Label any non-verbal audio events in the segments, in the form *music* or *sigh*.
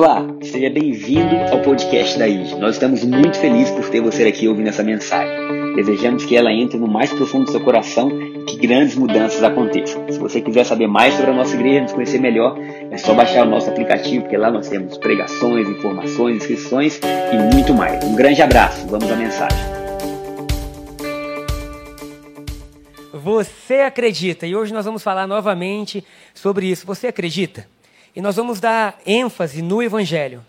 Olá, seja bem-vindo ao podcast da IG. Nós estamos muito felizes por ter você aqui ouvindo essa mensagem. Desejamos que ela entre no mais profundo do seu coração e que grandes mudanças aconteçam. Se você quiser saber mais sobre a nossa igreja, nos conhecer melhor, é só baixar o nosso aplicativo, porque lá nós temos pregações, informações, inscrições e muito mais. Um grande abraço, vamos à mensagem. Você acredita? E hoje nós vamos falar novamente sobre isso. Você acredita? E nós vamos dar ênfase no Evangelho,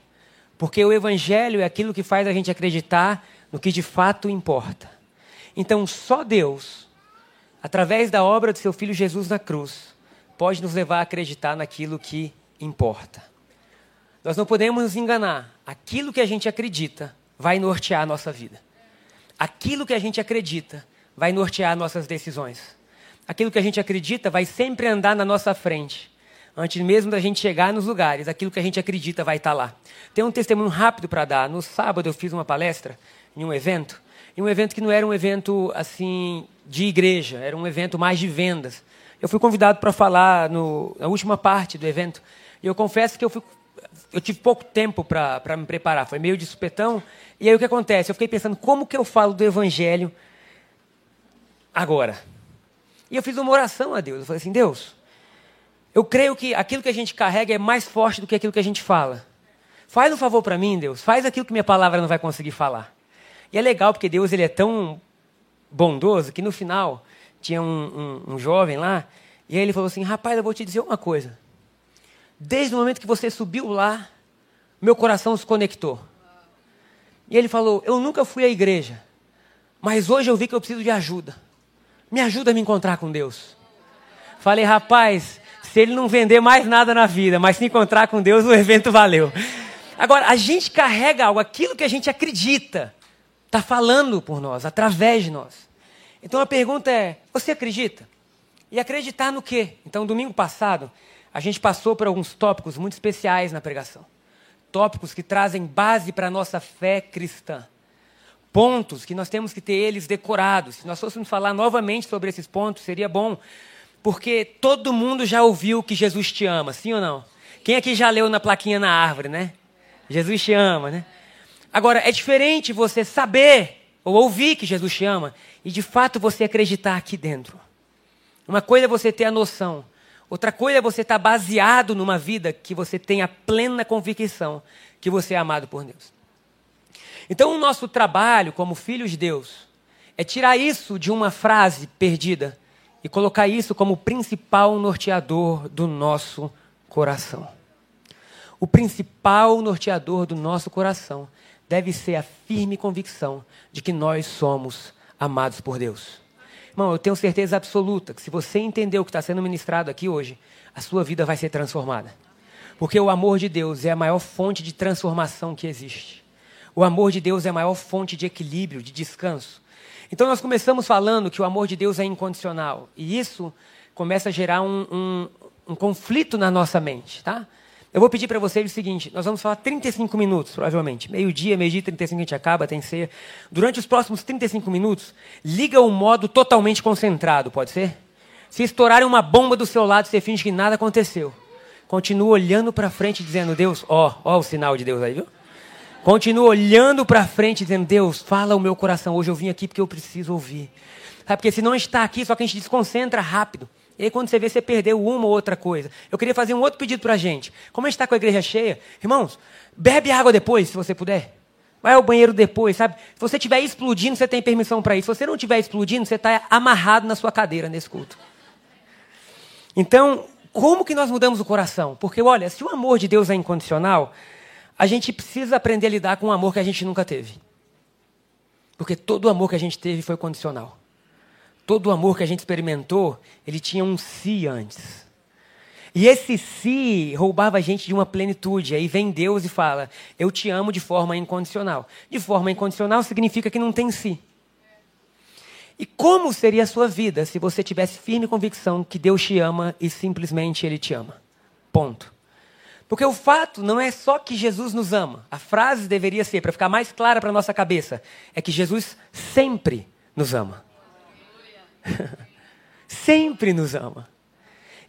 porque o Evangelho é aquilo que faz a gente acreditar no que de fato importa. Então, só Deus, através da obra do seu Filho Jesus na cruz, pode nos levar a acreditar naquilo que importa. Nós não podemos nos enganar. Aquilo que a gente acredita vai nortear a nossa vida. Aquilo que a gente acredita vai nortear nossas decisões. Aquilo que a gente acredita vai sempre andar na nossa frente antes mesmo da gente chegar nos lugares, aquilo que a gente acredita vai estar lá. Tem um testemunho rápido para dar. No sábado eu fiz uma palestra em um evento, em um evento que não era um evento assim de igreja, era um evento mais de vendas. Eu fui convidado para falar no, na última parte do evento e eu confesso que eu, fui, eu tive pouco tempo para me preparar, foi meio de supetão. E aí o que acontece? Eu fiquei pensando como que eu falo do evangelho agora. E eu fiz uma oração a Deus. Eu falei assim, Deus, eu creio que aquilo que a gente carrega é mais forte do que aquilo que a gente fala. Faz um favor para mim, Deus. Faz aquilo que minha palavra não vai conseguir falar. E é legal porque Deus ele é tão bondoso que no final tinha um, um, um jovem lá e aí ele falou assim: Rapaz, eu vou te dizer uma coisa. Desde o momento que você subiu lá, meu coração se conectou. E ele falou: Eu nunca fui à igreja, mas hoje eu vi que eu preciso de ajuda. Me ajuda a me encontrar com Deus. Falei, rapaz, se ele não vender mais nada na vida, mas se encontrar com Deus, o evento valeu. Agora, a gente carrega algo, aquilo que a gente acredita, está falando por nós, através de nós. Então a pergunta é: você acredita? E acreditar no quê? Então, domingo passado, a gente passou por alguns tópicos muito especiais na pregação. Tópicos que trazem base para a nossa fé cristã. Pontos que nós temos que ter eles decorados. Se nós fôssemos falar novamente sobre esses pontos, seria bom porque todo mundo já ouviu que Jesus te ama, sim ou não? Quem aqui já leu na plaquinha na árvore, né? Jesus te ama, né? Agora, é diferente você saber ou ouvir que Jesus te ama e de fato você acreditar aqui dentro. Uma coisa é você ter a noção, outra coisa é você estar baseado numa vida que você tenha plena convicção que você é amado por Deus. Então, o nosso trabalho como filhos de Deus é tirar isso de uma frase perdida e colocar isso como principal norteador do nosso coração. O principal norteador do nosso coração deve ser a firme convicção de que nós somos amados por Deus. Irmão, eu tenho certeza absoluta que se você entender o que está sendo ministrado aqui hoje, a sua vida vai ser transformada. Porque o amor de Deus é a maior fonte de transformação que existe. O amor de Deus é a maior fonte de equilíbrio, de descanso. Então nós começamos falando que o amor de Deus é incondicional. E isso começa a gerar um, um, um conflito na nossa mente, tá? Eu vou pedir para vocês o seguinte: nós vamos falar 35 minutos, provavelmente. Meio-dia, meio-dia e 35 a gente acaba, tem ser. Durante os próximos 35 minutos, liga o modo totalmente concentrado, pode ser? Se estourarem uma bomba do seu lado, você finge que nada aconteceu. Continua olhando para frente, dizendo: Deus, ó, ó o sinal de Deus aí, viu? Continua olhando para frente, dizendo: Deus, fala o meu coração. Hoje eu vim aqui porque eu preciso ouvir. Sabe, porque se não está aqui, só que a gente desconcentra rápido. E aí, quando você vê, você perdeu uma ou outra coisa. Eu queria fazer um outro pedido para a gente. Como a gente está com a igreja cheia, irmãos, bebe água depois, se você puder. Vai ao banheiro depois, sabe? Se você estiver explodindo, você tem permissão para isso. Se você não estiver explodindo, você está amarrado na sua cadeira nesse culto. Então, como que nós mudamos o coração? Porque, olha, se o amor de Deus é incondicional, a gente precisa aprender a lidar com um amor que a gente nunca teve. Porque todo o amor que a gente teve foi condicional. Todo o amor que a gente experimentou, ele tinha um si antes. E esse si roubava a gente de uma plenitude. Aí vem Deus e fala: Eu te amo de forma incondicional. De forma incondicional significa que não tem si. E como seria a sua vida se você tivesse firme convicção que Deus te ama e simplesmente Ele te ama? Ponto. Porque o fato não é só que Jesus nos ama. A frase deveria ser, para ficar mais clara para a nossa cabeça, é que Jesus sempre nos ama. *laughs* sempre nos ama.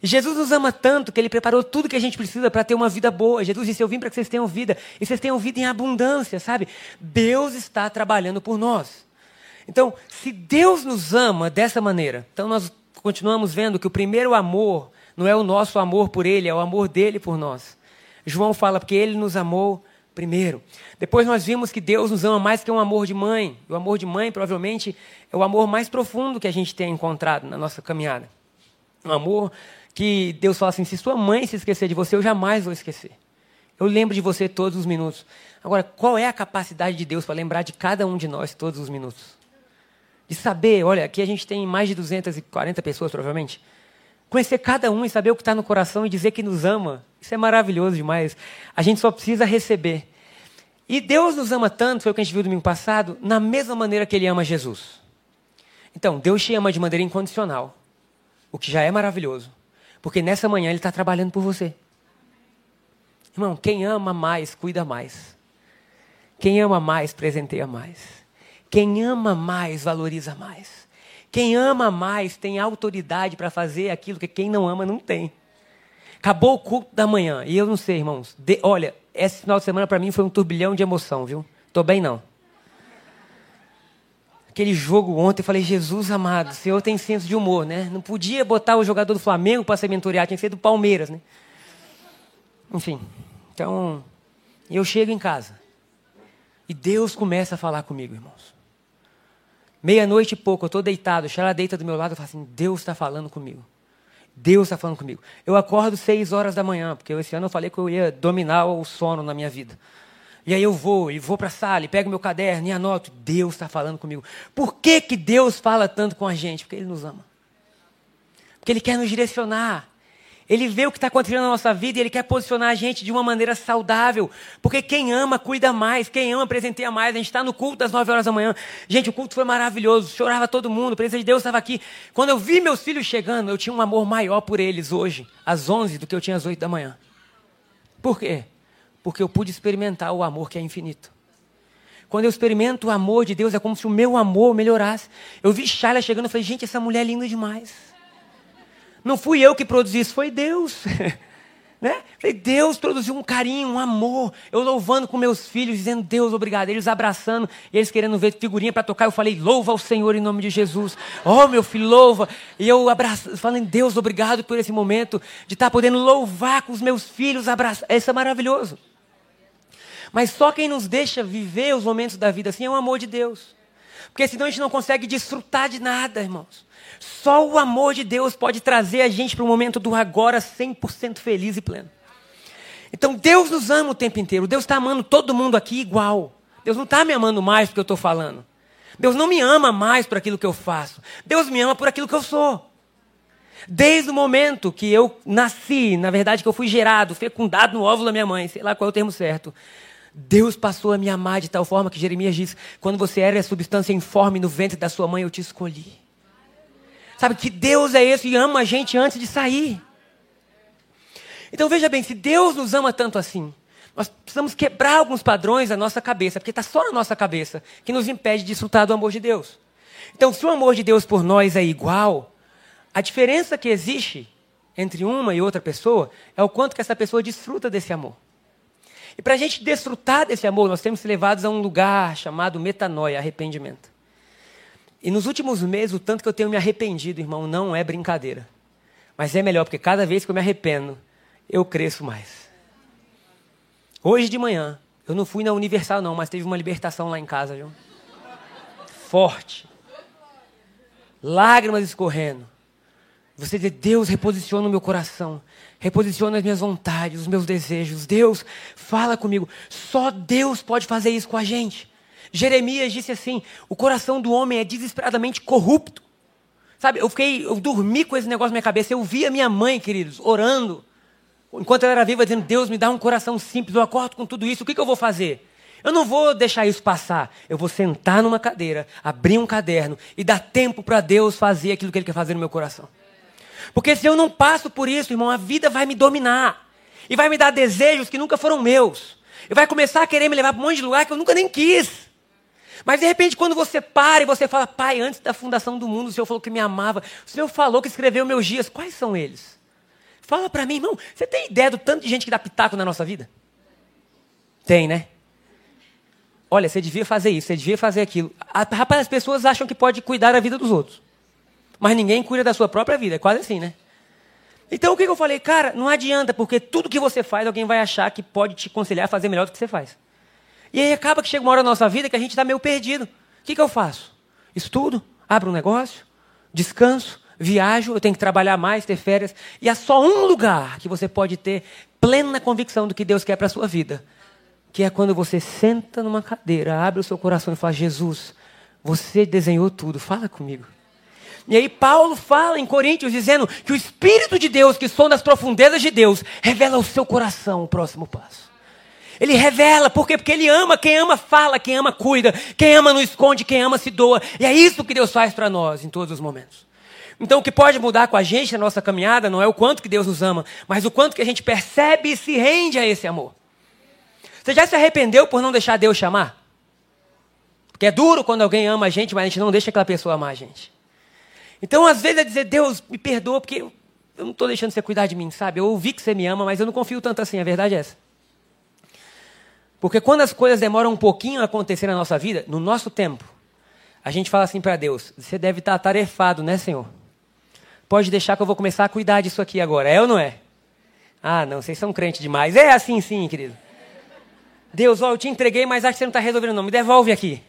Jesus nos ama tanto que ele preparou tudo que a gente precisa para ter uma vida boa. Jesus disse: Eu vim para que vocês tenham vida e vocês tenham vida em abundância, sabe? Deus está trabalhando por nós. Então, se Deus nos ama dessa maneira, então nós continuamos vendo que o primeiro amor não é o nosso amor por Ele, é o amor dele por nós. João fala porque Ele nos amou primeiro. Depois nós vimos que Deus nos ama mais que um amor de mãe. O amor de mãe, provavelmente, é o amor mais profundo que a gente tem encontrado na nossa caminhada. Um amor que Deus fala assim: se sua mãe se esquecer de você, eu jamais vou esquecer. Eu lembro de você todos os minutos. Agora, qual é a capacidade de Deus para lembrar de cada um de nós todos os minutos? De saber, olha, aqui a gente tem mais de 240 pessoas, provavelmente. Conhecer cada um e saber o que está no coração e dizer que nos ama. Isso é maravilhoso demais. A gente só precisa receber. E Deus nos ama tanto, foi o que a gente viu domingo passado, na mesma maneira que Ele ama Jesus. Então, Deus te ama de maneira incondicional, o que já é maravilhoso. Porque nessa manhã Ele está trabalhando por você. Irmão, quem ama mais, cuida mais. Quem ama mais, presenteia mais. Quem ama mais, valoriza mais. Quem ama mais tem autoridade para fazer aquilo que quem não ama não tem. Acabou o culto da manhã. E eu não sei, irmãos. De, olha, esse final de semana para mim foi um turbilhão de emoção, viu? Tô bem não. Aquele jogo ontem, eu falei, Jesus amado, o Senhor tem senso de humor, né? Não podia botar o jogador do Flamengo para ser mentoreado, tinha que ser do Palmeiras, né? Enfim, então, eu chego em casa e Deus começa a falar comigo, irmãos. Meia-noite e pouco, eu estou deitado, ela deita do meu lado, eu falo assim, Deus está falando comigo. Deus está falando comigo. Eu acordo seis horas da manhã, porque esse ano eu falei que eu ia dominar o sono na minha vida. E aí eu vou, e vou para a sala, e pego meu caderno e anoto. Deus está falando comigo. Por que, que Deus fala tanto com a gente? Porque Ele nos ama. Porque Ele quer nos direcionar. Ele vê o que está acontecendo na nossa vida e Ele quer posicionar a gente de uma maneira saudável. Porque quem ama, cuida mais. Quem ama, presenteia mais. A gente está no culto das 9 horas da manhã. Gente, o culto foi maravilhoso. Chorava todo mundo. A presença de Deus estava aqui. Quando eu vi meus filhos chegando, eu tinha um amor maior por eles hoje, às 11, do que eu tinha às 8 da manhã. Por quê? porque eu pude experimentar o amor que é infinito. Quando eu experimento o amor de Deus, é como se o meu amor melhorasse. Eu vi Shaila chegando e falei, gente, essa mulher é linda demais. Não fui eu que produzi isso, foi Deus. *laughs* né? Deus produziu um carinho, um amor. Eu louvando com meus filhos, dizendo, Deus, obrigado. Eles abraçando, e eles querendo ver figurinha para tocar. Eu falei, louva ao Senhor em nome de Jesus. Oh, meu filho, louva. E eu falando, Deus, obrigado por esse momento de estar podendo louvar com os meus filhos, abraçar. Isso é maravilhoso. Mas só quem nos deixa viver os momentos da vida assim é o amor de Deus. Porque senão a gente não consegue desfrutar de nada, irmãos. Só o amor de Deus pode trazer a gente para o momento do agora 100% feliz e pleno. Então Deus nos ama o tempo inteiro. Deus está amando todo mundo aqui igual. Deus não está me amando mais porque eu estou falando. Deus não me ama mais por aquilo que eu faço. Deus me ama por aquilo que eu sou. Desde o momento que eu nasci, na verdade que eu fui gerado, fecundado no óvulo da minha mãe, sei lá qual é o termo certo. Deus passou a me amar de tal forma que Jeremias diz: quando você era a substância informe no ventre da sua mãe, eu te escolhi. Sabe que Deus é esse e ama a gente antes de sair. Então veja bem, se Deus nos ama tanto assim, nós precisamos quebrar alguns padrões da nossa cabeça, porque está só na nossa cabeça, que nos impede de desfrutar do amor de Deus. Então, se o amor de Deus por nós é igual, a diferença que existe entre uma e outra pessoa é o quanto que essa pessoa desfruta desse amor. E para a gente desfrutar desse amor, nós temos que levados a um lugar chamado metanoia, arrependimento. E nos últimos meses, o tanto que eu tenho me arrependido, irmão, não é brincadeira. Mas é melhor, porque cada vez que eu me arrependo, eu cresço mais. Hoje de manhã, eu não fui na Universal, não, mas teve uma libertação lá em casa, viu? Forte. Lágrimas escorrendo. Você dizer, Deus reposiciona o meu coração, reposiciona as minhas vontades, os meus desejos. Deus, fala comigo. Só Deus pode fazer isso com a gente. Jeremias disse assim: o coração do homem é desesperadamente corrupto. Sabe, eu fiquei, eu dormi com esse negócio na minha cabeça. Eu vi a minha mãe, queridos, orando, enquanto ela era viva, dizendo: Deus, me dá um coração simples. Eu acordo com tudo isso. O que, que eu vou fazer? Eu não vou deixar isso passar. Eu vou sentar numa cadeira, abrir um caderno e dar tempo para Deus fazer aquilo que Ele quer fazer no meu coração. Porque se eu não passo por isso, irmão, a vida vai me dominar. E vai me dar desejos que nunca foram meus. E vai começar a querer me levar para um monte de lugar que eu nunca nem quis. Mas de repente, quando você para e você fala, pai, antes da fundação do mundo, o Senhor falou que me amava. O Senhor falou que escreveu meus dias. Quais são eles? Fala para mim, irmão, você tem ideia do tanto de gente que dá pitaco na nossa vida? Tem, né? Olha, você devia fazer isso, você devia fazer aquilo. Rapaz, as pessoas acham que pode cuidar da vida dos outros. Mas ninguém cuida da sua própria vida. É quase assim, né? Então o que eu falei? Cara, não adianta, porque tudo que você faz, alguém vai achar que pode te aconselhar a fazer melhor do que você faz. E aí acaba que chega uma hora na nossa vida que a gente está meio perdido. O que, que eu faço? Estudo, abro um negócio, descanso, viajo, eu tenho que trabalhar mais, ter férias. E há só um lugar que você pode ter plena convicção do que Deus quer para a sua vida. Que é quando você senta numa cadeira, abre o seu coração e fala: Jesus, você desenhou tudo, fala comigo. E aí Paulo fala em Coríntios dizendo que o Espírito de Deus, que sonda as profundezas de Deus, revela ao seu coração o próximo passo. Ele revela, por quê? Porque ele ama, quem ama fala, quem ama cuida, quem ama não esconde, quem ama se doa. E é isso que Deus faz para nós em todos os momentos. Então o que pode mudar com a gente na nossa caminhada não é o quanto que Deus nos ama, mas o quanto que a gente percebe e se rende a esse amor. Você já se arrependeu por não deixar Deus chamar? Porque é duro quando alguém ama a gente, mas a gente não deixa aquela pessoa amar a gente. Então, às vezes, é dizer, Deus, me perdoa, porque eu não estou deixando você cuidar de mim, sabe? Eu ouvi que você me ama, mas eu não confio tanto assim, a verdade é essa. Porque quando as coisas demoram um pouquinho a acontecer na nossa vida, no nosso tempo, a gente fala assim para Deus: você deve estar atarefado, né, Senhor? Pode deixar que eu vou começar a cuidar disso aqui agora, é ou não é? Ah, não, vocês são crentes demais. É assim sim, querido. Deus, ó, eu te entreguei, mas acho que você não está resolvendo, não. Me devolve aqui.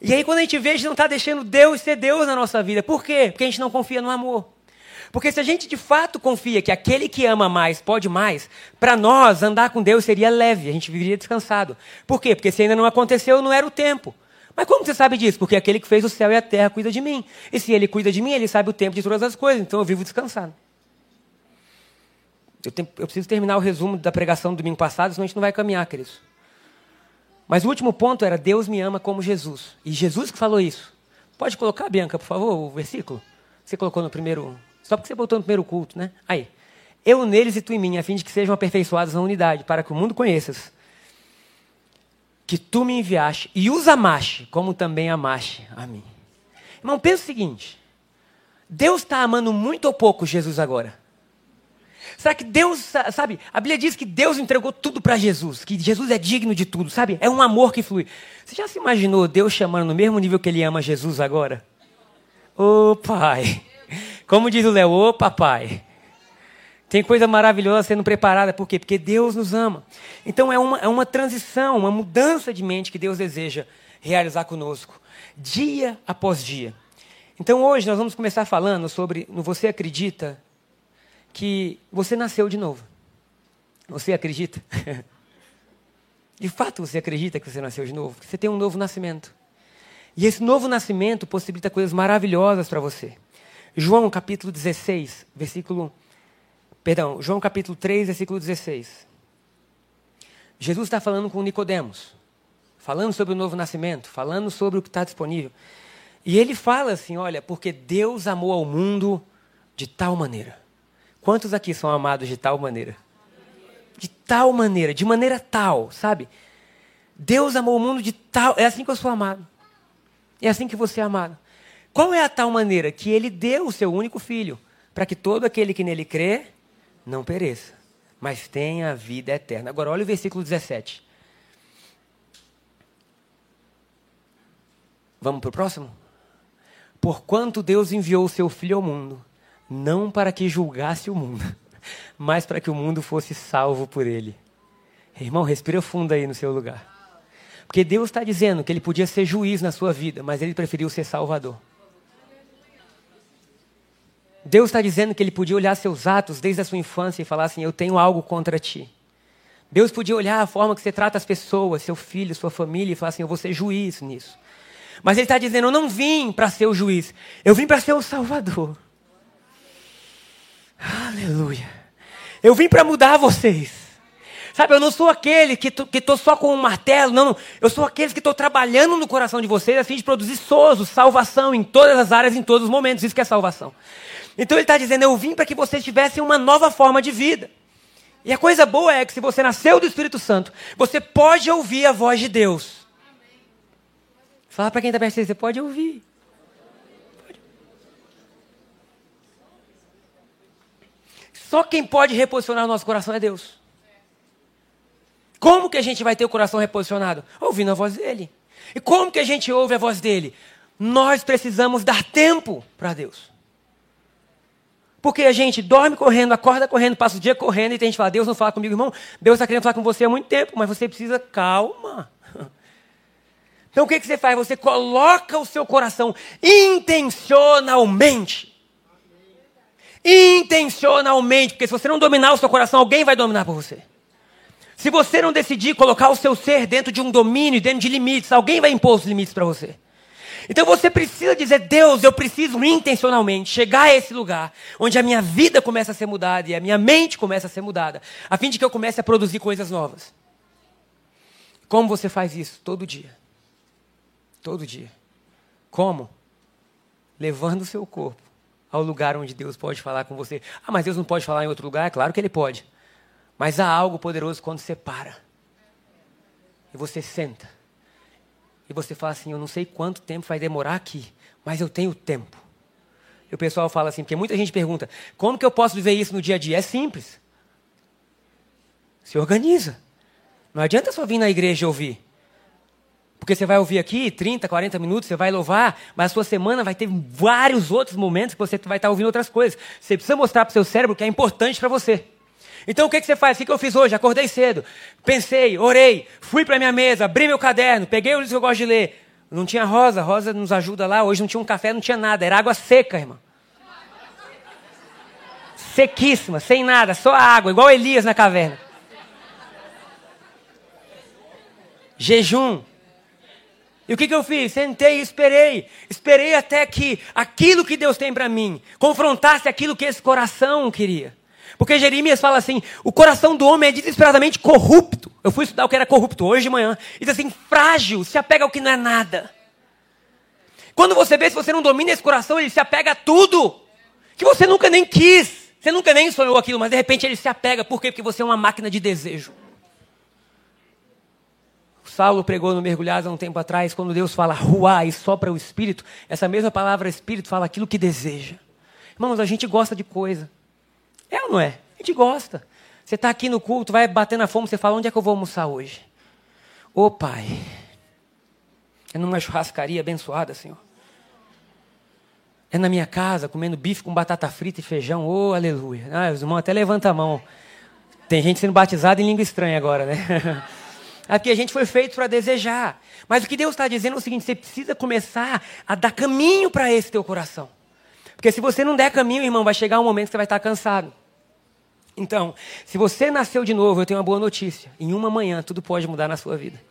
E aí, quando a gente vê, a gente não está deixando Deus ser Deus na nossa vida. Por quê? Porque a gente não confia no amor. Porque se a gente de fato confia que aquele que ama mais pode mais, para nós andar com Deus seria leve, a gente viveria descansado. Por quê? Porque se ainda não aconteceu, não era o tempo. Mas como você sabe disso? Porque aquele que fez o céu e a terra cuida de mim. E se ele cuida de mim, ele sabe o tempo de todas as coisas. Então eu vivo descansado. Eu, tenho, eu preciso terminar o resumo da pregação do domingo passado, senão a gente não vai caminhar, queridos. Mas o último ponto era: Deus me ama como Jesus. E Jesus que falou isso. Pode colocar, Bianca, por favor, o versículo? Você colocou no primeiro. Só porque você botou no primeiro culto, né? Aí. Eu neles e tu em mim, a fim de que sejam aperfeiçoados na unidade, para que o mundo conheças. Que tu me enviaste e os amaste, como também amaste a mim. Irmão, pensa o seguinte: Deus está amando muito ou pouco Jesus agora? Será que Deus, sabe? A Bíblia diz que Deus entregou tudo para Jesus, que Jesus é digno de tudo, sabe? É um amor que flui. Você já se imaginou Deus chamando no mesmo nível que ele ama Jesus agora? Ô oh, pai. Como diz o Léo, ô oh, papai. Tem coisa maravilhosa sendo preparada, por quê? Porque Deus nos ama. Então é uma, é uma transição, uma mudança de mente que Deus deseja realizar conosco, dia após dia. Então hoje nós vamos começar falando sobre no Você Acredita que você nasceu de novo. Você acredita? *laughs* de fato você acredita que você nasceu de novo? Que você tem um novo nascimento. E esse novo nascimento possibilita coisas maravilhosas para você. João capítulo 16, versículo. Perdão, João capítulo 3, versículo 16. Jesus está falando com Nicodemos, falando sobre o novo nascimento, falando sobre o que está disponível. E ele fala assim: olha, porque Deus amou ao mundo de tal maneira Quantos aqui são amados de tal maneira? De tal maneira, de maneira tal, sabe? Deus amou o mundo de tal. É assim que eu sou amado. É assim que você é amado. Qual é a tal maneira? Que ele deu o seu único filho, para que todo aquele que nele crê não pereça, mas tenha a vida eterna. Agora, olha o versículo 17. Vamos para o próximo? Porquanto Deus enviou o seu Filho ao mundo, não para que julgasse o mundo, *laughs* mas para que o mundo fosse salvo por ele. Irmão, respira fundo aí no seu lugar. Porque Deus está dizendo que ele podia ser juiz na sua vida, mas ele preferiu ser salvador. Deus está dizendo que ele podia olhar seus atos desde a sua infância e falar assim: Eu tenho algo contra ti. Deus podia olhar a forma que você trata as pessoas, seu filho, sua família, e falar assim: Eu vou ser juiz nisso. Mas ele está dizendo: Eu não vim para ser o juiz, eu vim para ser o salvador. Aleluia. Eu vim para mudar vocês. Sabe, eu não sou aquele que estou só com um martelo, não, não. Eu sou aquele que estou trabalhando no coração de vocês a fim de produzir sozo, salvação em todas as áreas, em todos os momentos. Isso que é salvação. Então ele está dizendo: Eu vim para que vocês tivessem uma nova forma de vida. E a coisa boa é que se você nasceu do Espírito Santo, você pode ouvir a voz de Deus. Fala para quem está perto de você, você pode ouvir. Só quem pode reposicionar o nosso coração é Deus. Como que a gente vai ter o coração reposicionado? Ouvindo a voz dele. E como que a gente ouve a voz dele? Nós precisamos dar tempo para Deus. Porque a gente dorme correndo, acorda correndo, passa o dia correndo e tem gente que fala, Deus não fala comigo, irmão. Deus está querendo falar com você há muito tempo, mas você precisa calma. *laughs* Então o que, que você faz? Você coloca o seu coração intencionalmente. Intencionalmente, porque se você não dominar o seu coração, alguém vai dominar por você. Se você não decidir colocar o seu ser dentro de um domínio, dentro de limites, alguém vai impor os limites para você. Então você precisa dizer, Deus, eu preciso intencionalmente chegar a esse lugar onde a minha vida começa a ser mudada e a minha mente começa a ser mudada, a fim de que eu comece a produzir coisas novas. Como você faz isso? Todo dia. Todo dia. Como? Levando o seu corpo ao lugar onde Deus pode falar com você. Ah, mas Deus não pode falar em outro lugar? É claro que Ele pode. Mas há algo poderoso quando você para. E você senta. E você fala assim: Eu não sei quanto tempo vai demorar aqui, mas eu tenho tempo. E o pessoal fala assim, porque muita gente pergunta: Como que eu posso viver isso no dia a dia? É simples. Se organiza. Não adianta só vir na igreja ouvir. Porque você vai ouvir aqui 30, 40 minutos, você vai louvar, mas a sua semana vai ter vários outros momentos que você vai estar ouvindo outras coisas. Você precisa mostrar para o seu cérebro que é importante para você. Então o que, que você faz? O que, que eu fiz hoje? Acordei cedo, pensei, orei, fui para minha mesa, abri meu caderno, peguei o livro que eu gosto de ler. Não tinha rosa, rosa nos ajuda lá. Hoje não tinha um café, não tinha nada, era água seca, irmão. Sequíssima, sem nada, só água, igual Elias na caverna. Jejum. E o que, que eu fiz? Sentei e esperei. Esperei até que aquilo que Deus tem para mim confrontasse aquilo que esse coração queria. Porque Jeremias fala assim: o coração do homem é desesperadamente corrupto. Eu fui estudar o que era corrupto hoje de manhã. E diz assim: frágil, se apega ao que não é nada. Quando você vê se você não domina esse coração, ele se apega a tudo que você nunca nem quis. Você nunca nem sonhou aquilo, mas de repente ele se apega. Por quê? Porque você é uma máquina de desejo. Saulo pregou no Mergulhados há um tempo atrás, quando Deus fala ruá e sopra o espírito, essa mesma palavra espírito fala aquilo que deseja. Irmãos, a gente gosta de coisa. É ou não é? A gente gosta. Você está aqui no culto, vai batendo a fome, você fala, onde é que eu vou almoçar hoje? Ô oh, pai, é numa churrascaria abençoada, Senhor. É na minha casa, comendo bife com batata frita e feijão. Ô, oh, aleluia. Ah, os irmãos até levanta a mão. Tem gente sendo batizada em língua estranha agora, né? *laughs* Aqui a gente foi feito para desejar. Mas o que Deus está dizendo é o seguinte: você precisa começar a dar caminho para esse teu coração. Porque se você não der caminho, irmão, vai chegar um momento que você vai estar cansado. Então, se você nasceu de novo, eu tenho uma boa notícia. Em uma manhã, tudo pode mudar na sua vida.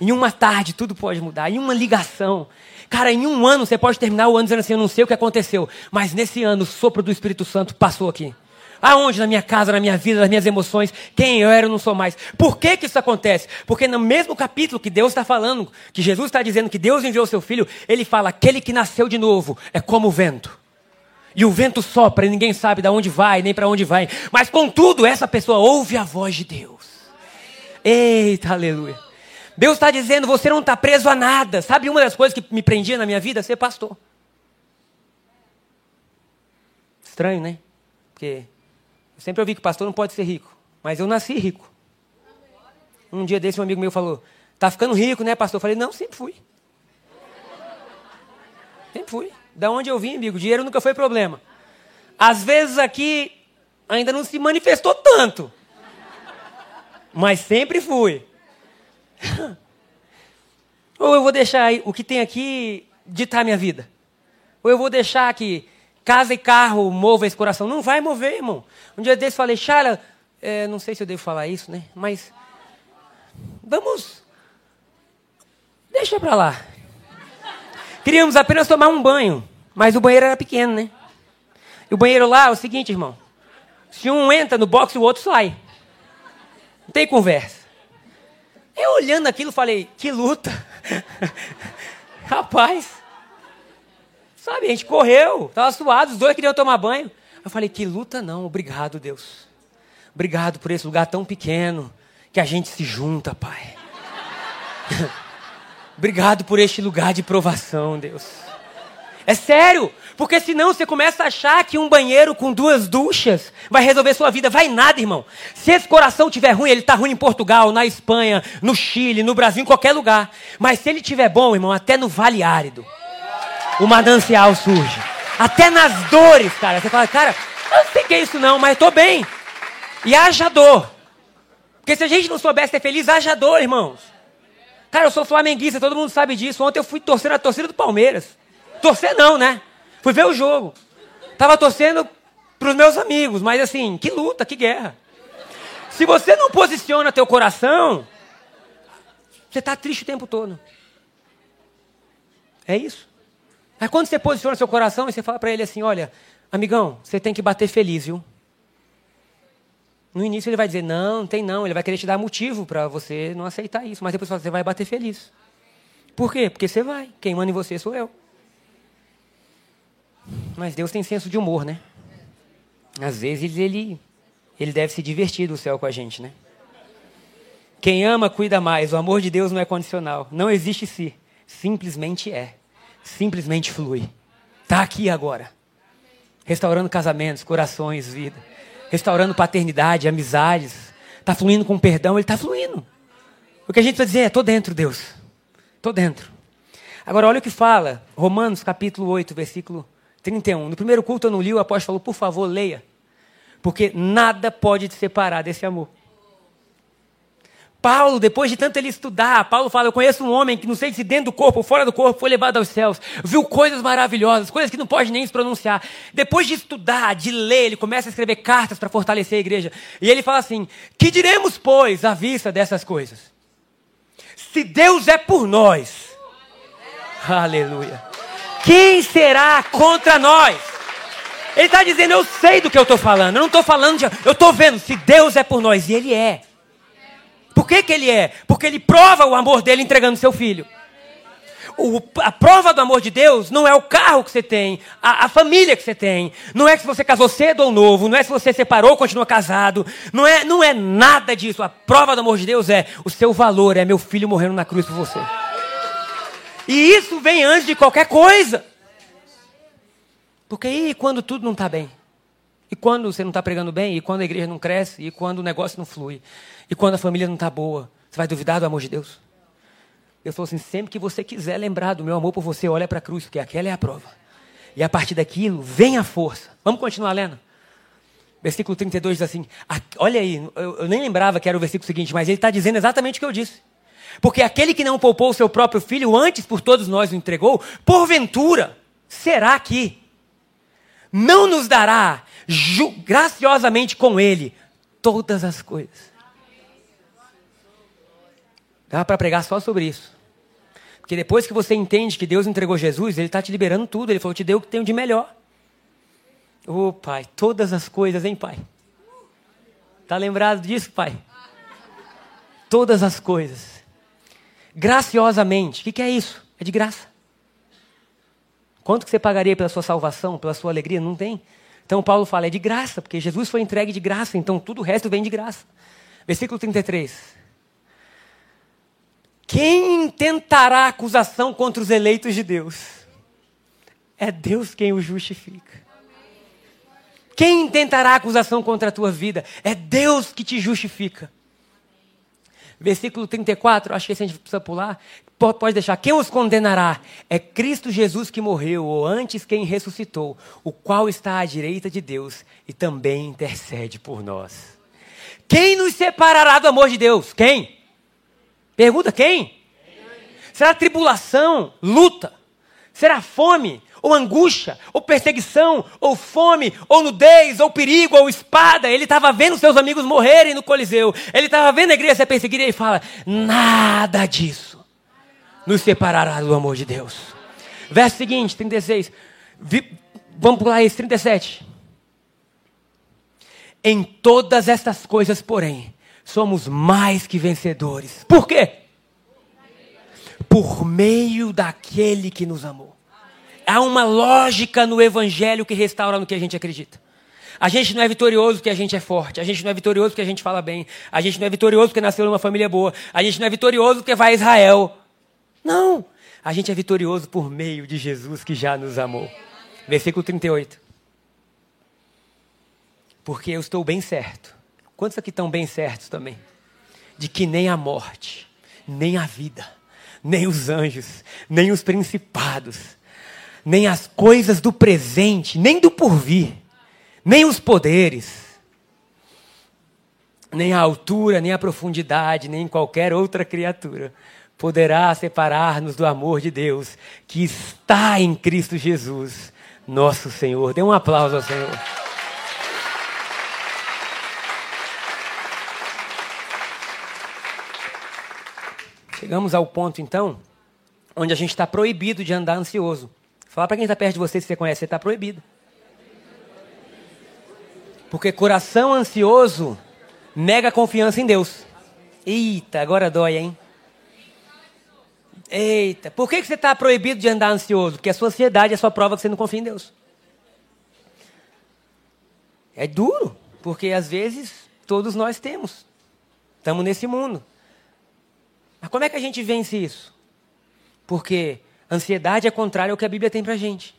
Em uma tarde, tudo pode mudar. Em uma ligação. Cara, em um ano, você pode terminar o ano dizendo assim: Eu não sei o que aconteceu. Mas nesse ano, o sopro do Espírito Santo passou aqui. Aonde? Na minha casa, na minha vida, nas minhas emoções. Quem eu era, eu não sou mais. Por que, que isso acontece? Porque no mesmo capítulo que Deus está falando, que Jesus está dizendo que Deus enviou o seu filho, ele fala: aquele que nasceu de novo é como o vento. E o vento sopra e ninguém sabe de onde vai, nem para onde vai. Mas contudo, essa pessoa ouve a voz de Deus. Eita, aleluia. Deus está dizendo: você não está preso a nada. Sabe uma das coisas que me prendia na minha vida? Ser pastor. Estranho, né? Porque eu sempre ouvi que pastor não pode ser rico. Mas eu nasci rico. Um dia desse, um amigo meu falou: Tá ficando rico, né, pastor? Eu falei: Não, sempre fui. Sempre fui. Da onde eu vim, amigo, dinheiro nunca foi problema. Às vezes aqui ainda não se manifestou tanto. Mas sempre fui. *laughs* Ou eu vou deixar o que tem aqui ditar minha vida. Ou eu vou deixar que casa e carro mova esse coração. Não vai mover, irmão. Um dia desse falei, Chara, é, não sei se eu devo falar isso, né? Mas vamos. Deixa pra lá. Queríamos apenas tomar um banho, mas o banheiro era pequeno, né? E o banheiro lá é o seguinte, irmão. Se um entra no box, o outro sai. Não tem conversa. Eu olhando aquilo, falei, que luta. *laughs* Rapaz. Sabe, a gente correu, tava suado, os dois queriam tomar banho. Eu falei, que luta não, obrigado, Deus. Obrigado por esse lugar tão pequeno que a gente se junta, Pai. *laughs* Obrigado por este lugar de provação, Deus. É sério. Porque senão você começa a achar que um banheiro com duas duchas vai resolver sua vida. Vai nada, irmão. Se esse coração tiver ruim, ele está ruim em Portugal, na Espanha, no Chile, no Brasil, em qualquer lugar. Mas se ele tiver bom, irmão, até no Vale Árido, o manancial surge. Até nas dores, cara. Você fala, cara, eu não sei que é isso não, mas estou bem. E haja dor. Porque se a gente não soubesse ser feliz, haja dor, irmãos. Cara, eu sou flamenguista, todo mundo sabe disso. Ontem eu fui torcer na torcida do Palmeiras. Torcer não, né? Fui ver o jogo. Tava torcendo para os meus amigos, mas assim, que luta, que guerra. Se você não posiciona teu coração, você está triste o tempo todo. É isso. Mas quando você posiciona seu coração e você fala para ele assim, olha, amigão, você tem que bater feliz, viu? No início ele vai dizer, não, não tem não. Ele vai querer te dar motivo para você não aceitar isso. Mas depois você vai bater feliz. Por quê? Porque você vai. Quem manda em você sou eu. Mas Deus tem senso de humor, né? Às vezes ele, ele deve se divertir do céu com a gente, né? Quem ama, cuida mais. O amor de Deus não é condicional. Não existe se. Simplesmente é. Simplesmente flui. Está aqui agora. Restaurando casamentos, corações, vida. Restaurando paternidade, amizades. Está fluindo com perdão. Ele está fluindo. O que a gente vai dizer é: estou dentro, Deus. Estou dentro. Agora, olha o que fala. Romanos capítulo 8, versículo 31. No primeiro culto eu não li, o apóstolo falou, por favor, leia. Porque nada pode te separar desse amor. Paulo, depois de tanto ele estudar, Paulo fala: Eu conheço um homem que não sei se dentro do corpo ou fora do corpo foi levado aos céus, viu coisas maravilhosas, coisas que não pode nem se pronunciar. Depois de estudar, de ler, ele começa a escrever cartas para fortalecer a igreja. E ele fala assim: Que diremos, pois, à vista dessas coisas? Se Deus é por nós, aleluia. Quem será contra nós? Ele está dizendo, eu sei do que eu estou falando. Eu não estou falando de. Eu estou vendo se Deus é por nós. E Ele é. Por que, que Ele é? Porque Ele prova o amor dele entregando seu filho. O, a prova do amor de Deus não é o carro que você tem, a, a, família que você tem, não é se você casou cedo ou novo, não é se você separou ou continua casado, não é, não é nada disso. A prova do amor de Deus é o seu valor, é meu filho morrendo na cruz por você. E isso vem antes de qualquer coisa. Porque e quando tudo não está bem? E quando você não está pregando bem? E quando a igreja não cresce? E quando o negócio não flui? E quando a família não está boa? Você vai duvidar do amor de Deus? Eu falo assim: sempre que você quiser lembrar do meu amor por você, olha para a cruz, porque aquela é a prova. E a partir daquilo vem a força. Vamos continuar lendo? Versículo 32 diz assim: Olha aí, eu, eu nem lembrava que era o versículo seguinte, mas ele está dizendo exatamente o que eu disse. Porque aquele que não poupou o seu próprio filho, antes por todos nós o entregou, porventura, será que não nos dará graciosamente com ele todas as coisas? Dá para pregar só sobre isso. Porque depois que você entende que Deus entregou Jesus, Ele está te liberando tudo. Ele falou: te deu o que tem de melhor. Ô oh, Pai, todas as coisas, hein, Pai? Está lembrado disso, Pai? Todas as coisas graciosamente. O que, que é isso? É de graça. Quanto que você pagaria pela sua salvação, pela sua alegria? Não tem. Então Paulo fala, é de graça, porque Jesus foi entregue de graça, então tudo o resto vem de graça. Versículo 33. Quem tentará acusação contra os eleitos de Deus? É Deus quem o justifica. Quem tentará acusação contra a tua vida? É Deus que te justifica. Versículo 34, acho que esse a gente precisa pular. Pode deixar. Quem os condenará? É Cristo Jesus que morreu, ou antes quem ressuscitou, o qual está à direita de Deus e também intercede por nós. Quem nos separará do amor de Deus? Quem? Pergunta quem? Será tribulação, luta? Será fome? ou angústia, ou perseguição, ou fome, ou nudez, ou perigo, ou espada. Ele estava vendo seus amigos morrerem no Coliseu. Ele estava vendo a igreja ser perseguida e ele fala: nada disso nos separará do amor de Deus. Verso seguinte, 36. Vi, vamos pular esse, 37. Em todas estas coisas, porém, somos mais que vencedores. Por quê? Por meio daquele que nos amou. Há uma lógica no evangelho que restaura no que a gente acredita. A gente não é vitorioso porque a gente é forte. A gente não é vitorioso porque a gente fala bem. A gente não é vitorioso porque nasceu numa família boa. A gente não é vitorioso porque vai a Israel. Não. A gente é vitorioso por meio de Jesus que já nos amou. Versículo 38. Porque eu estou bem certo. Quantos aqui estão bem certos também? De que nem a morte, nem a vida, nem os anjos, nem os principados, nem as coisas do presente, nem do porvir, nem os poderes, nem a altura, nem a profundidade, nem qualquer outra criatura poderá separar-nos do amor de Deus que está em Cristo Jesus, nosso Senhor. Dê um aplauso ao Senhor. Chegamos ao ponto, então, onde a gente está proibido de andar ansioso. Fala para quem está perto de você, se você conhece, você está proibido. Porque coração ansioso nega confiança em Deus. Eita, agora dói, hein? Eita, por que, que você está proibido de andar ansioso? Porque a sua ansiedade é a sua prova que você não confia em Deus. É duro, porque às vezes todos nós temos. Estamos nesse mundo. Mas como é que a gente vence isso? Porque ansiedade é contrário ao que a Bíblia tem pra gente.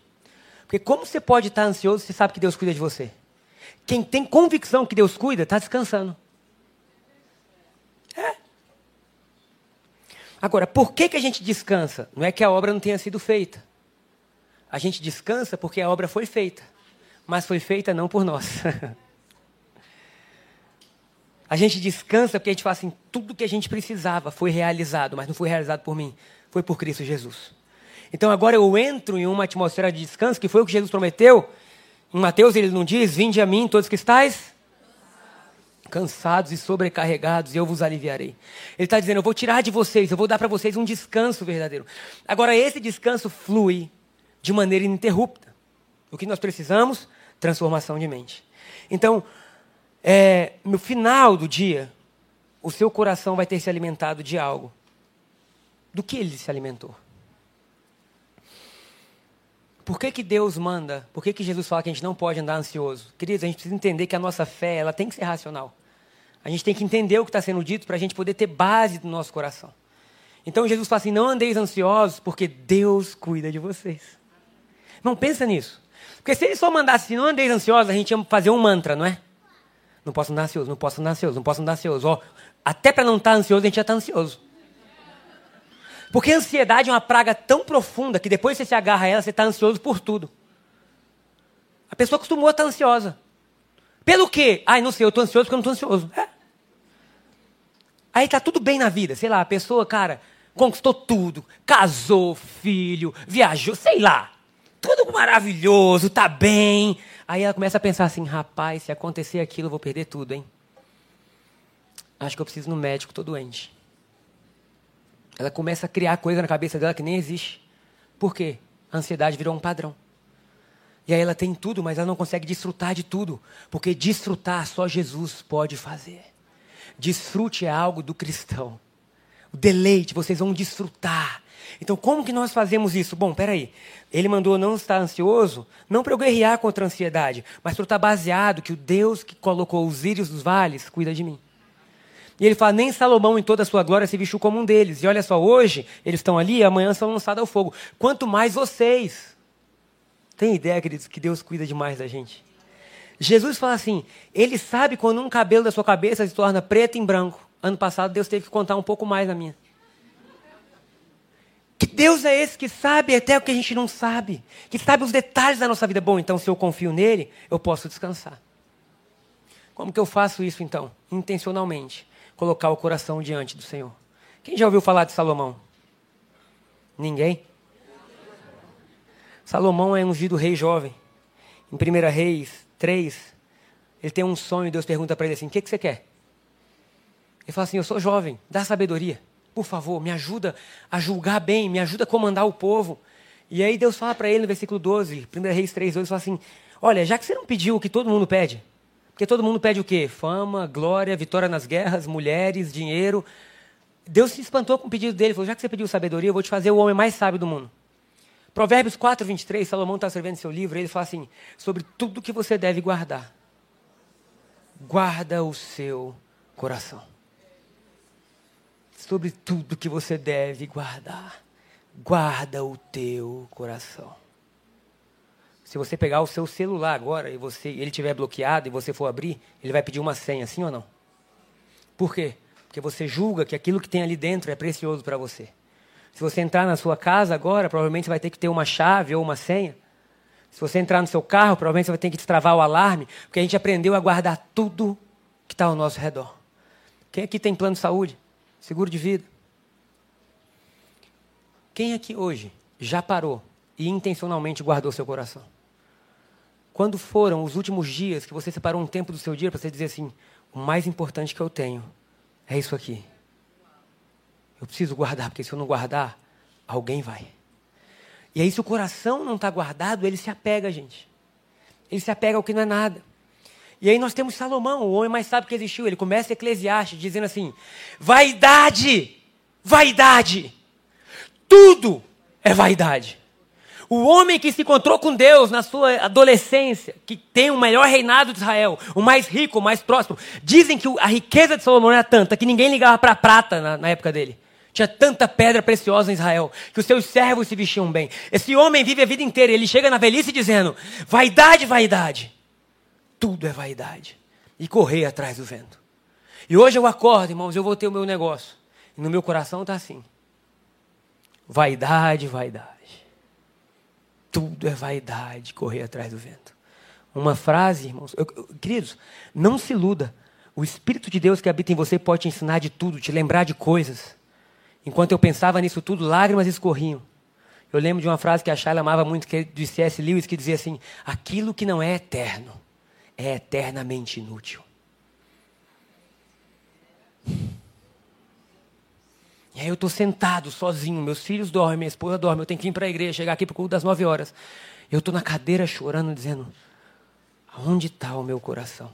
Porque como você pode estar ansioso se sabe que Deus cuida de você? Quem tem convicção que Deus cuida, está descansando. É. Agora, por que, que a gente descansa? Não é que a obra não tenha sido feita. A gente descansa porque a obra foi feita. Mas foi feita não por nós. *laughs* a gente descansa porque a gente fala assim: tudo que a gente precisava foi realizado, mas não foi realizado por mim, foi por Cristo Jesus. Então agora eu entro em uma atmosfera de descanso, que foi o que Jesus prometeu. Em Mateus ele não diz: Vinde a mim, todos que estáis cansados e sobrecarregados, e eu vos aliviarei. Ele está dizendo: Eu vou tirar de vocês, eu vou dar para vocês um descanso verdadeiro. Agora, esse descanso flui de maneira ininterrupta. O que nós precisamos? Transformação de mente. Então, é, no final do dia, o seu coração vai ter se alimentado de algo. Do que ele se alimentou? Por que, que Deus manda? Por que, que Jesus fala que a gente não pode andar ansioso? Queridos, a gente precisa entender que a nossa fé ela tem que ser racional. A gente tem que entender o que está sendo dito para a gente poder ter base no nosso coração. Então Jesus fala assim: não andeis ansiosos, porque Deus cuida de vocês. Não pensa nisso. Porque se ele só mandasse assim, não andeis ansiosos, a gente ia fazer um mantra, não é? Não posso andar ansioso, não posso andar ansioso, não posso andar ansioso. Até para não estar tá ansioso, a gente já está ansioso. Porque a ansiedade é uma praga tão profunda que depois que você se agarra a ela, você está ansioso por tudo. A pessoa acostumou a estar tá ansiosa. Pelo quê? Ai, não sei, eu estou ansioso porque eu não estou ansioso. É. Aí está tudo bem na vida. Sei lá, a pessoa, cara, conquistou tudo. Casou, filho, viajou, sei lá. Tudo maravilhoso, tá bem. Aí ela começa a pensar assim, rapaz, se acontecer aquilo, eu vou perder tudo, hein? Acho que eu preciso ir no médico, estou doente. Ela começa a criar coisa na cabeça dela que nem existe. Por quê? A ansiedade virou um padrão. E aí ela tem tudo, mas ela não consegue desfrutar de tudo. Porque desfrutar só Jesus pode fazer. Desfrute é algo do cristão. O deleite, vocês vão desfrutar. Então, como que nós fazemos isso? Bom, peraí. Ele mandou não estar ansioso, não para eu guerrear contra a ansiedade, mas para eu estar baseado que o Deus que colocou os írios dos vales cuida de mim. E ele fala: nem Salomão em toda a sua glória se vestiu como um deles. E olha só, hoje eles estão ali, amanhã são lançados ao fogo. Quanto mais vocês. Tem ideia, queridos, que Deus cuida demais da gente? Jesus fala assim: Ele sabe quando um cabelo da sua cabeça se torna preto em branco. Ano passado Deus teve que contar um pouco mais na minha. Que Deus é esse que sabe até o que a gente não sabe, que sabe os detalhes da nossa vida. Bom, então se eu confio nele, eu posso descansar. Como que eu faço isso então? Intencionalmente colocar o coração diante do Senhor. Quem já ouviu falar de Salomão? Ninguém? Salomão é ungido rei jovem. Em 1 Reis 3, ele tem um sonho e Deus pergunta para ele assim: O que, que você quer? Ele fala assim: Eu sou jovem, dá sabedoria. Por favor, me ajuda a julgar bem, me ajuda a comandar o povo. E aí Deus fala para ele no versículo 12, 1 Reis 3, 12, fala assim: Olha, já que você não pediu o que todo mundo pede, porque todo mundo pede o quê? Fama, glória, vitória nas guerras, mulheres, dinheiro. Deus se espantou com o pedido dele. Falou: já que você pediu sabedoria, eu vou te fazer o homem mais sábio do mundo. Provérbios 4, 23, Salomão está escrevendo seu livro, ele fala assim: sobre tudo que você deve guardar, guarda o seu coração. Sobre tudo que você deve guardar, guarda o teu coração. Se você pegar o seu celular agora e você, ele tiver bloqueado e você for abrir, ele vai pedir uma senha, sim ou não? Por quê? Porque você julga que aquilo que tem ali dentro é precioso para você. Se você entrar na sua casa agora, provavelmente vai ter que ter uma chave ou uma senha. Se você entrar no seu carro, provavelmente você vai ter que destravar o alarme, porque a gente aprendeu a guardar tudo que está ao nosso redor. Quem aqui tem plano de saúde? Seguro de vida? Quem aqui hoje já parou e intencionalmente guardou seu coração? Quando foram os últimos dias que você separou um tempo do seu dia para você dizer assim: o mais importante que eu tenho é isso aqui. Eu preciso guardar, porque se eu não guardar, alguém vai. E aí, se o coração não está guardado, ele se apega, gente. Ele se apega ao que não é nada. E aí nós temos Salomão, o homem mais sábio que existiu. Ele começa Eclesiastes dizendo assim: vaidade, vaidade, tudo é vaidade. O homem que se encontrou com Deus na sua adolescência, que tem o melhor reinado de Israel, o mais rico, o mais próximo, dizem que a riqueza de Salomão era tanta que ninguém ligava para a prata na, na época dele. Tinha tanta pedra preciosa em Israel que os seus servos se vestiam bem. Esse homem vive a vida inteira, ele chega na velhice dizendo: vaidade, vaidade. Tudo é vaidade. E correr atrás do vento. E hoje eu acordo, irmãos, eu vou ter o meu negócio. E no meu coração está assim: vaidade, vaidade. Tudo é vaidade, correr atrás do vento. Uma frase, irmãos, eu, eu, queridos, não se iluda. O Espírito de Deus que habita em você pode te ensinar de tudo, te lembrar de coisas. Enquanto eu pensava nisso tudo, lágrimas escorriam. Eu lembro de uma frase que a Shayla amava muito, que é do C.S. Lewis, que dizia assim: Aquilo que não é eterno é eternamente inútil. E aí eu estou sentado sozinho, meus filhos dormem, minha esposa dorme, eu tenho que ir para a igreja, chegar aqui para o culto das nove horas. Eu estou na cadeira chorando, dizendo: Aonde está o meu coração?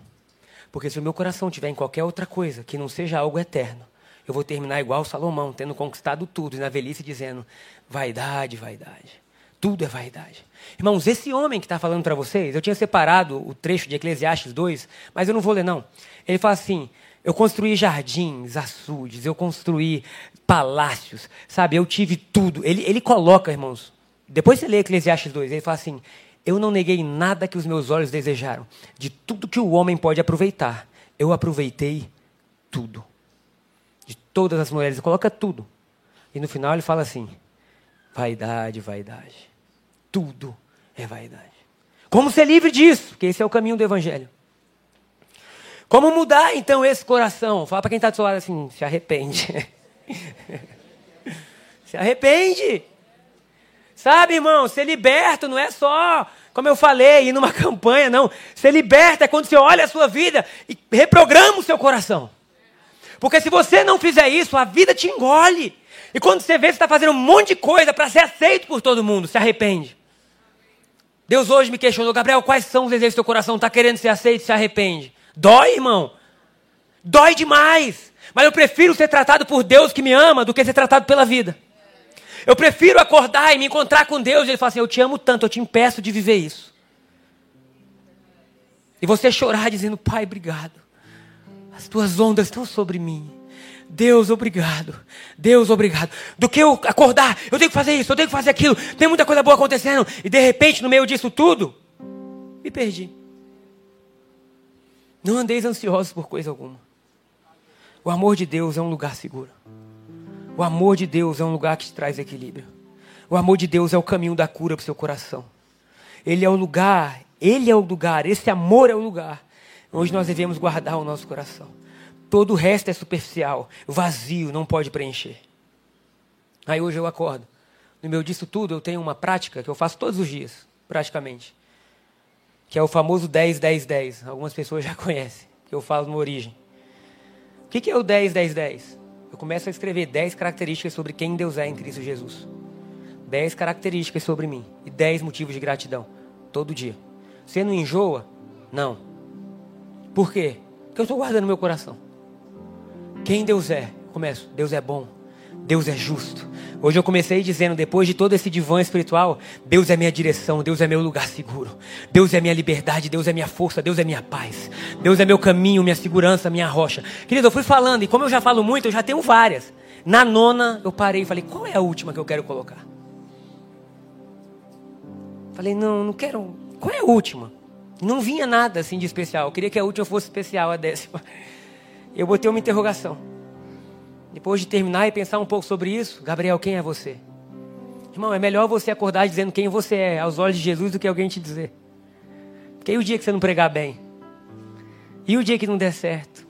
Porque se o meu coração estiver em qualquer outra coisa que não seja algo eterno, eu vou terminar igual Salomão, tendo conquistado tudo, e na velhice dizendo: vaidade, vaidade. Tudo é vaidade. Irmãos, esse homem que está falando para vocês, eu tinha separado o trecho de Eclesiastes 2, mas eu não vou ler, não. Ele fala assim: eu construí jardins, açudes, eu construí palácios, sabe? Eu tive tudo. Ele, ele coloca, irmãos, depois você lê Eclesiastes 2, ele fala assim: eu não neguei nada que os meus olhos desejaram. De tudo que o homem pode aproveitar, eu aproveitei tudo de todas as mulheres, ele coloca tudo. E no final ele fala assim: vaidade, vaidade. Tudo é vaidade. Como ser livre disso? Porque esse é o caminho do Evangelho. Como mudar então esse coração? Fala para quem está do seu lado assim: se arrepende. *laughs* se arrepende. Sabe, irmão, ser liberto não é só, como eu falei, ir numa *laughs* campanha, não. Ser liberto é quando você olha a sua vida e reprograma o seu coração. Porque se você não fizer isso, a vida te engole. E quando você vê, você está fazendo um monte de coisa para ser aceito por todo mundo, se arrepende. Deus hoje me questionou, Gabriel, quais são os desejos do seu coração? Está querendo ser aceito, se arrepende. Dói, irmão. Dói demais. Mas eu prefiro ser tratado por Deus que me ama do que ser tratado pela vida. Eu prefiro acordar e me encontrar com Deus e Ele falar assim: Eu te amo tanto, eu te impeço de viver isso. E você chorar dizendo: Pai, obrigado. As tuas ondas estão sobre mim. Deus, obrigado. Deus, obrigado. Do que eu acordar, eu tenho que fazer isso, eu tenho que fazer aquilo. Tem muita coisa boa acontecendo. E de repente, no meio disso tudo, me perdi. Não andeis ansiosos por coisa alguma. O amor de Deus é um lugar seguro. O amor de Deus é um lugar que te traz equilíbrio. O amor de Deus é o caminho da cura para o seu coração. Ele é o lugar, ele é o lugar, esse amor é o lugar onde nós devemos guardar o nosso coração. Todo o resto é superficial, vazio, não pode preencher. Aí hoje eu acordo. No meu disso tudo, eu tenho uma prática que eu faço todos os dias, praticamente. Que é o famoso 10, 10, 10. Algumas pessoas *laughs* já conhecem, que eu falo no origem. O que é o 10, 10, 10? Eu começo a escrever 10 características sobre quem Deus é em Cristo Jesus. 10 características sobre mim e 10 motivos de gratidão. Todo dia. Você não enjoa? Não. Por quê? Porque eu estou guardando meu coração. Quem Deus é? começo. Deus é bom. Deus é justo. Hoje eu comecei dizendo, depois de todo esse divã espiritual, Deus é minha direção, Deus é meu lugar seguro. Deus é minha liberdade, Deus é minha força, Deus é minha paz. Deus é meu caminho, minha segurança, minha rocha. Querido, eu fui falando, e como eu já falo muito, eu já tenho várias. Na nona, eu parei e falei, qual é a última que eu quero colocar? Falei, não, não quero. Qual é a última? Não vinha nada assim de especial. Eu queria que a última fosse especial, a décima. Eu botei uma interrogação. Depois de terminar e pensar um pouco sobre isso, Gabriel, quem é você? Irmão, é melhor você acordar dizendo quem você é aos olhos de Jesus do que alguém te dizer. Porque e o dia que você não pregar bem? E o dia que não der certo?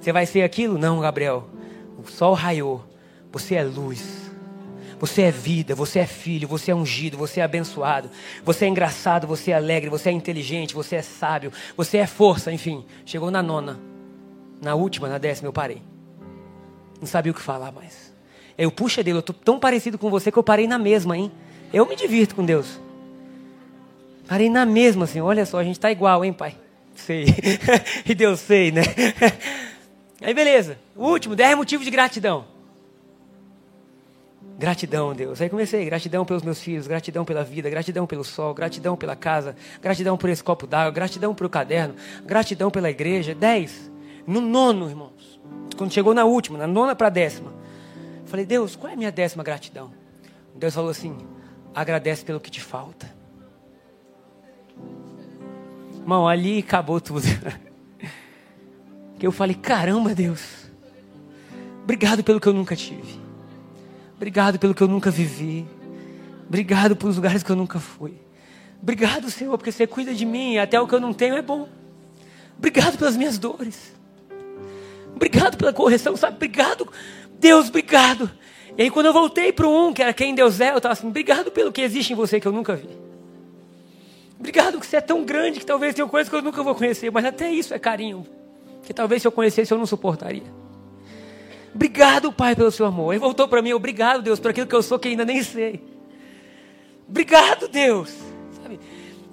Você vai ser aquilo? Não, Gabriel. O sol raiou. Você é luz. Você é vida, você é filho, você é ungido, você é abençoado, você é engraçado, você é alegre, você é inteligente, você é sábio, você é força, enfim. Chegou na nona, na última, na décima, eu parei. Não sabia o que falar mais. Eu, puxa dele, eu tô tão parecido com você que eu parei na mesma, hein? Eu me divirto com Deus. Parei na mesma, assim, olha só, a gente tá igual, hein, pai? Sei. *laughs* e Deus sei, né? Aí beleza. O último, dez motivos de gratidão. Gratidão, Deus. Aí comecei, gratidão pelos meus filhos, gratidão pela vida, gratidão pelo sol, gratidão pela casa, gratidão por esse copo d'água, gratidão pelo caderno, gratidão pela igreja. Dez. No nono, irmãos. Quando chegou na última, na nona para a décima. Falei, Deus, qual é a minha décima gratidão? Deus falou assim: agradece pelo que te falta. Irmão, ali acabou tudo. que *laughs* eu falei, caramba, Deus. Obrigado pelo que eu nunca tive. Obrigado pelo que eu nunca vivi. Obrigado pelos lugares que eu nunca fui. Obrigado, Senhor, porque você cuida de mim. Até o que eu não tenho é bom. Obrigado pelas minhas dores. Obrigado pela correção, sabe? Obrigado, Deus, obrigado. E aí, quando eu voltei para um, que era quem Deus é, eu estava assim: obrigado pelo que existe em você que eu nunca vi. Obrigado que você é tão grande que talvez tenha coisas que eu nunca vou conhecer, mas até isso é carinho. Que talvez se eu conhecesse eu não suportaria. Obrigado, Pai, pelo seu amor. Ele voltou para mim, obrigado, Deus, por aquilo que eu sou que ainda nem sei. Obrigado, Deus.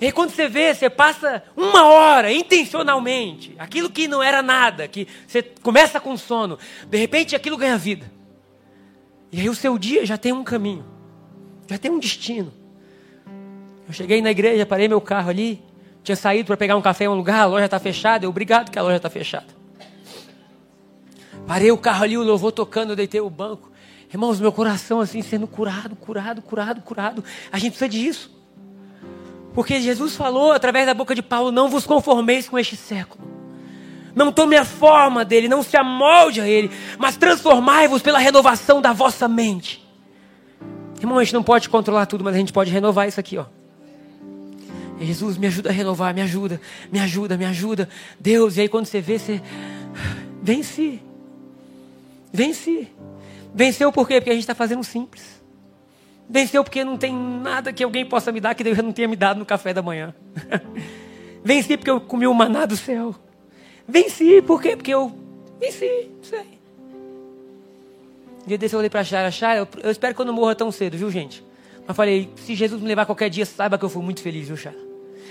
E aí, quando você vê, você passa uma hora intencionalmente, aquilo que não era nada, que você começa com sono, de repente aquilo ganha vida. E aí o seu dia já tem um caminho, já tem um destino. Eu cheguei na igreja, parei meu carro ali, tinha saído para pegar um café em um lugar, a loja está fechada, eu obrigado que a loja está fechada. Parei o carro ali, o louvor tocando, eu deitei o banco. Irmãos, meu coração assim sendo curado, curado, curado, curado. A gente precisa disso. Porque Jesus falou através da boca de Paulo: não vos conformeis com este século. Não tome a forma dele, não se amolde a ele, mas transformai-vos pela renovação da vossa mente. Irmão, a gente não pode controlar tudo, mas a gente pode renovar isso aqui, ó. E Jesus, me ajuda a renovar, me ajuda, me ajuda, me ajuda. Deus, e aí quando você vê, você vence. Venci. Venceu por quê? Porque a gente está fazendo simples. Venceu porque não tem nada que alguém possa me dar que Deus não tenha me dado no café da manhã. *laughs* Venci porque eu comi o maná do céu. Venci por quê? Porque eu venci, não sei. Um dia desse eu olhei para a Chara, Chara, eu, eu, espero que eu não morra tão cedo, viu gente? Mas falei, se Jesus me levar qualquer dia, saiba que eu fui muito feliz, viu Chara?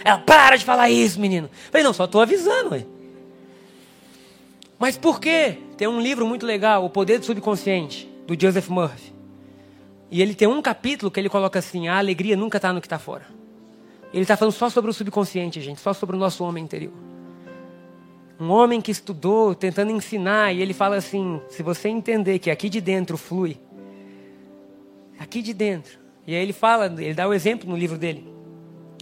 Ela, para de falar isso, menino. Falei, não, só estou avisando, ué. Mas por quê? Tem um livro muito legal, O Poder do Subconsciente, do Joseph Murphy. E ele tem um capítulo que ele coloca assim: a alegria nunca está no que está fora. Ele está falando só sobre o subconsciente, gente, só sobre o nosso homem interior. Um homem que estudou, tentando ensinar, e ele fala assim: se você entender que aqui de dentro flui, aqui de dentro. E aí ele fala, ele dá o um exemplo no livro dele,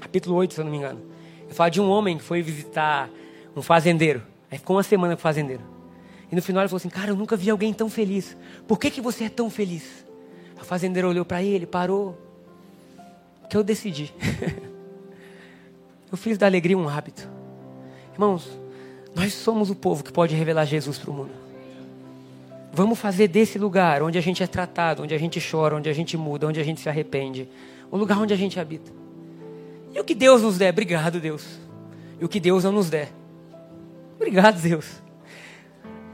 capítulo 8, se eu não me engano. Ele fala de um homem que foi visitar um fazendeiro. Aí ficou uma semana com o fazendeiro. E no final ele falou assim: Cara, eu nunca vi alguém tão feliz. Por que, que você é tão feliz? O fazendeiro olhou para ele, parou. Que eu decidi. *laughs* eu fiz da alegria um hábito. Irmãos, nós somos o povo que pode revelar Jesus para o mundo. Vamos fazer desse lugar onde a gente é tratado, onde a gente chora, onde a gente muda, onde a gente se arrepende, o lugar onde a gente habita. E o que Deus nos der, obrigado, Deus. E o que Deus não nos der, Obrigado, Deus.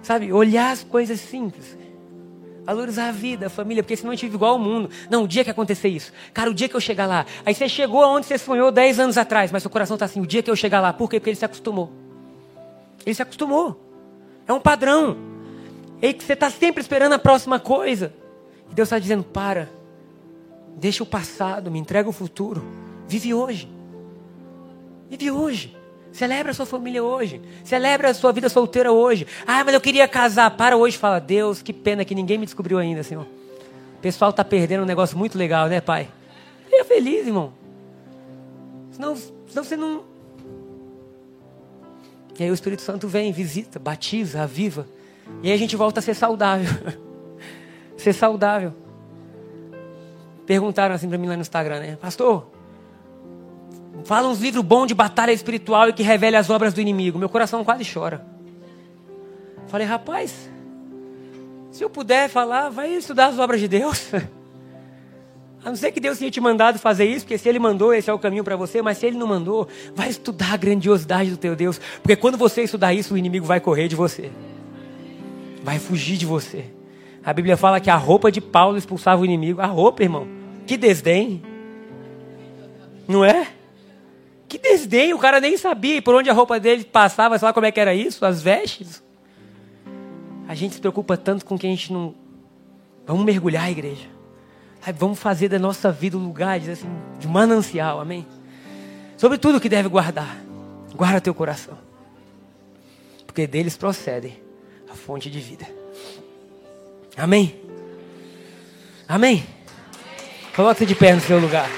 Sabe, olhar as coisas simples. Valorizar a vida, a família, porque senão a gente vive igual ao mundo. Não, o dia que acontecer isso. Cara, o dia que eu chegar lá. Aí você chegou aonde você sonhou 10 anos atrás, mas seu coração está assim, o dia que eu chegar lá. Por quê? Porque ele se acostumou. Ele se acostumou. É um padrão. E que você está sempre esperando a próxima coisa. E Deus está dizendo: para. Deixa o passado, me entrega o futuro. Vive hoje. Vive hoje. Celebra a sua família hoje. Celebra a sua vida solteira hoje. Ah, mas eu queria casar. Para hoje fala: Deus, que pena que ninguém me descobriu ainda, Senhor. O pessoal está perdendo um negócio muito legal, né, Pai? Fica feliz, irmão. Senão, senão você não. E aí o Espírito Santo vem, visita, batiza, aviva. E aí a gente volta a ser saudável. *laughs* ser saudável. Perguntaram assim para mim lá no Instagram, né? Pastor, fala uns livros bons de batalha espiritual e que revele as obras do inimigo. Meu coração quase chora. Falei, rapaz, se eu puder falar, vai estudar as obras de Deus. *laughs* A não ser que Deus tenha te mandado fazer isso, porque se Ele mandou, esse é o caminho para você, mas se Ele não mandou, vai estudar a grandiosidade do teu Deus, porque quando você estudar isso, o inimigo vai correr de você, vai fugir de você. A Bíblia fala que a roupa de Paulo expulsava o inimigo. A roupa, irmão, que desdém, não é? Que desdém, o cara nem sabia por onde a roupa dele passava, sei lá como é que era isso, as vestes. A gente se preocupa tanto com que a gente não. Vamos mergulhar a igreja. Vamos fazer da nossa vida um lugar assim, de manancial, amém? Sobre tudo que deve guardar, guarda teu coração. Porque deles procede a fonte de vida. Amém? Amém? Coloque-se de pé no seu lugar.